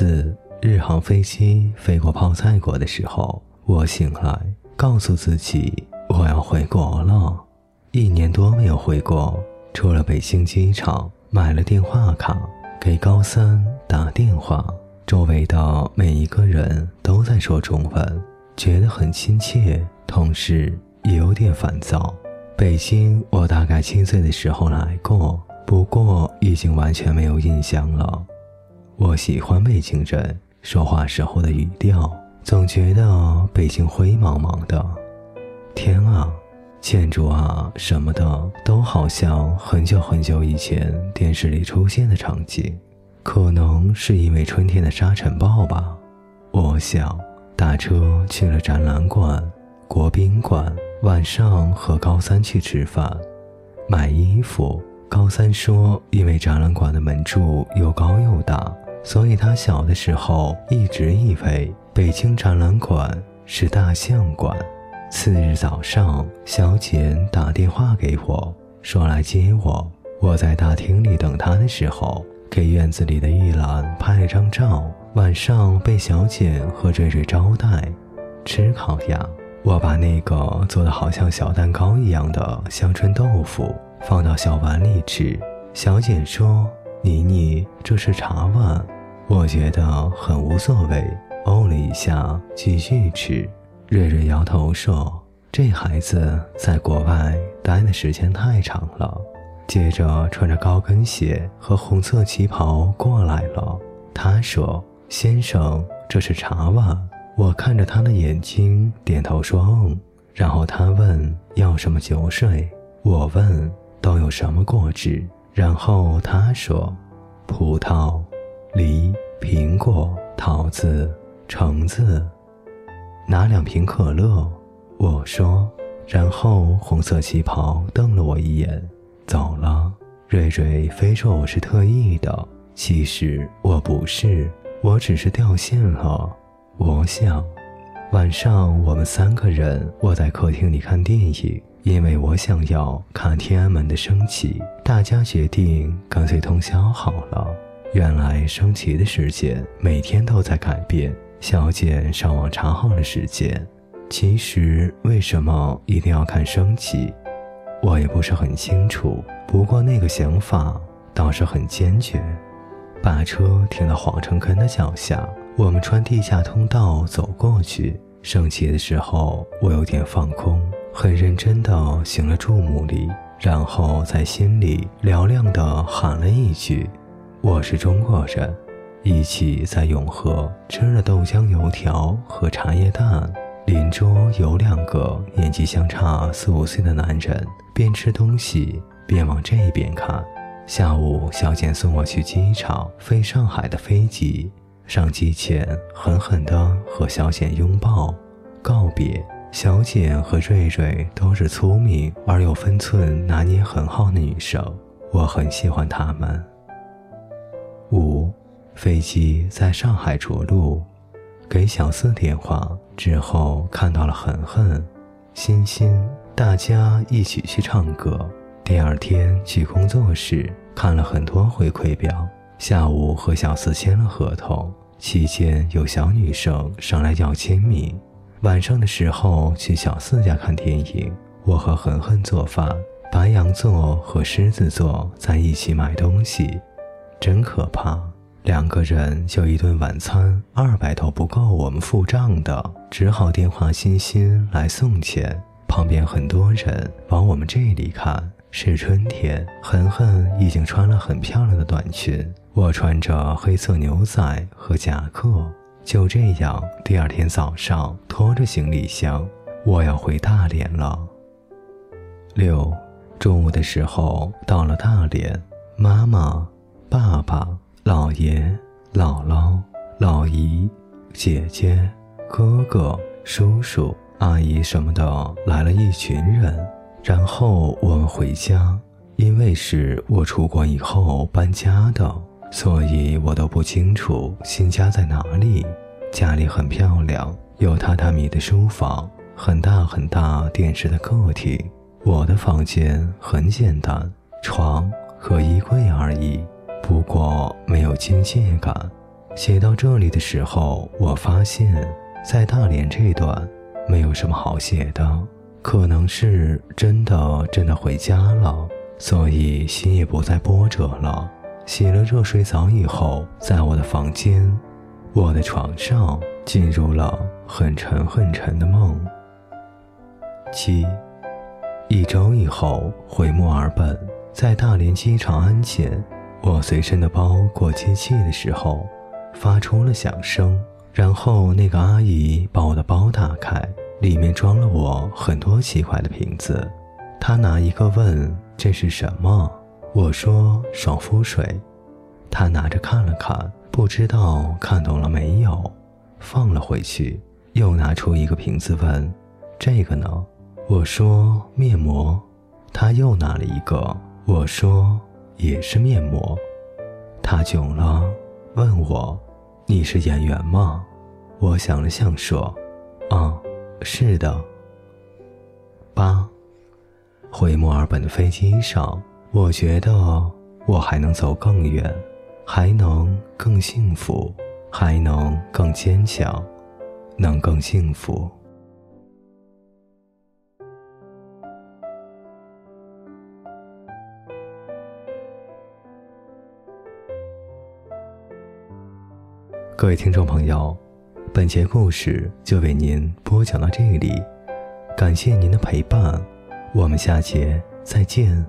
四，日航飞机飞过泡菜国的时候，我醒来，告诉自己我要回国了。一年多没有回国，出了北京机场，买了电话卡，给高三打电话。周围的每一个人都在说中文，觉得很亲切，同时也有点烦躁。北京，我大概七岁的时候来过，不过已经完全没有印象了。我喜欢北京人说话时候的语调，总觉得北京灰茫茫的，天啊，建筑啊什么的都好像很久很久以前电视里出现的场景。可能是因为春天的沙尘暴吧。我想打车去了展览馆、国宾馆。晚上和高三去吃饭，买衣服。高三说，因为展览馆的门柱又高又大，所以他小的时候一直以为北京展览馆是大象馆。次日早上，小简打电话给我，说来接我。我在大厅里等他的时候，给院子里的玉兰拍了张照。晚上被小简和瑞瑞招待，吃烤鸭。我把那个做的好像小蛋糕一样的香椿豆腐放到小碗里吃。小简说：“妮妮，这是茶碗。”我觉得很无所谓，哦了一下，继续吃。瑞瑞摇头说：“这孩子在国外待的时间太长了。”接着穿着高跟鞋和红色旗袍过来了。他说：“先生，这是茶碗。”我看着他的眼睛，点头说：“嗯。”然后他问：“要什么酒水？”我问：“都有什么果汁？”然后他说：“葡萄、梨、苹果、桃子、橙子。”拿两瓶可乐。我说。然后红色旗袍瞪了我一眼，走了。瑞瑞非说我是特意的，其实我不是，我只是掉线了。我想，晚上我们三个人窝在客厅里看电影，因为我想要看天安门的升旗。大家决定干脆通宵好了。原来升旗的时间每天都在改变。小姐上网查好了时间。其实为什么一定要看升旗，我也不是很清楚。不过那个想法倒是很坚决。把车停到黄城根的脚下。我们穿地下通道走过去，升旗的时候，我有点放空，很认真地行了注目礼，然后在心里嘹亮地喊了一句：“我是中国人。”一起在永和吃了豆浆油条和茶叶蛋，邻桌有两个年纪相差四五岁的男人，边吃东西边往这边看。下午，小简送我去机场飞上海的飞机。上机前，狠狠地和小简拥抱告别。小简和瑞瑞都是聪明而有分寸、拿捏很好的女生，我很喜欢她们。五，飞机在上海着陆，给小四电话之后，看到了狠狠、欣欣，大家一起去唱歌。第二天去工作室看了很多回馈表。下午和小四签了合同，期间有小女生上来要签名。晚上的时候去小四家看电影，我和恒恒做饭，白羊座和狮子座在一起买东西，真可怕！两个人就一顿晚餐，二百都不够我们付账的，只好电话欣欣来送钱。旁边很多人往我们这里看，是春天，恒恒已经穿了很漂亮的短裙。我穿着黑色牛仔和夹克，就这样，第二天早上拖着行李箱，我要回大连了。六，中午的时候到了大连，妈妈、爸爸、姥爷、姥姥、老姨、姐姐、哥哥、叔叔、阿姨什么的来了一群人，然后我们回家，因为是我出国以后搬家的。所以我都不清楚新家在哪里。家里很漂亮，有榻榻米的书房，很大很大电视的客厅。我的房间很简单，床和衣柜而已，不过没有亲切感。写到这里的时候，我发现，在大连这段没有什么好写的，可能是真的真的回家了，所以心也不再波折了。洗了热水澡以后，在我的房间，我的床上，进入了很沉很沉的梦。七，一周以后回墨尔本，在大连机场安检，我随身的包过机器的时候，发出了响声，然后那个阿姨把我的包打开，里面装了我很多奇怪的瓶子。她拿一个问这是什么，我说爽肤水，他拿着看了看，不知道看懂了没有，放了回去，又拿出一个瓶子问这个呢。我说面膜，他又拿了一个。我说也是面膜，他囧了，问我你是演员吗？我想了想说，啊，是的。八，回墨尔本的飞机上，我觉得我还能走更远，还能更幸福，还能更坚强，能更幸福。各位听众朋友，本节故事就为您播讲到这里，感谢您的陪伴，我们下节再见。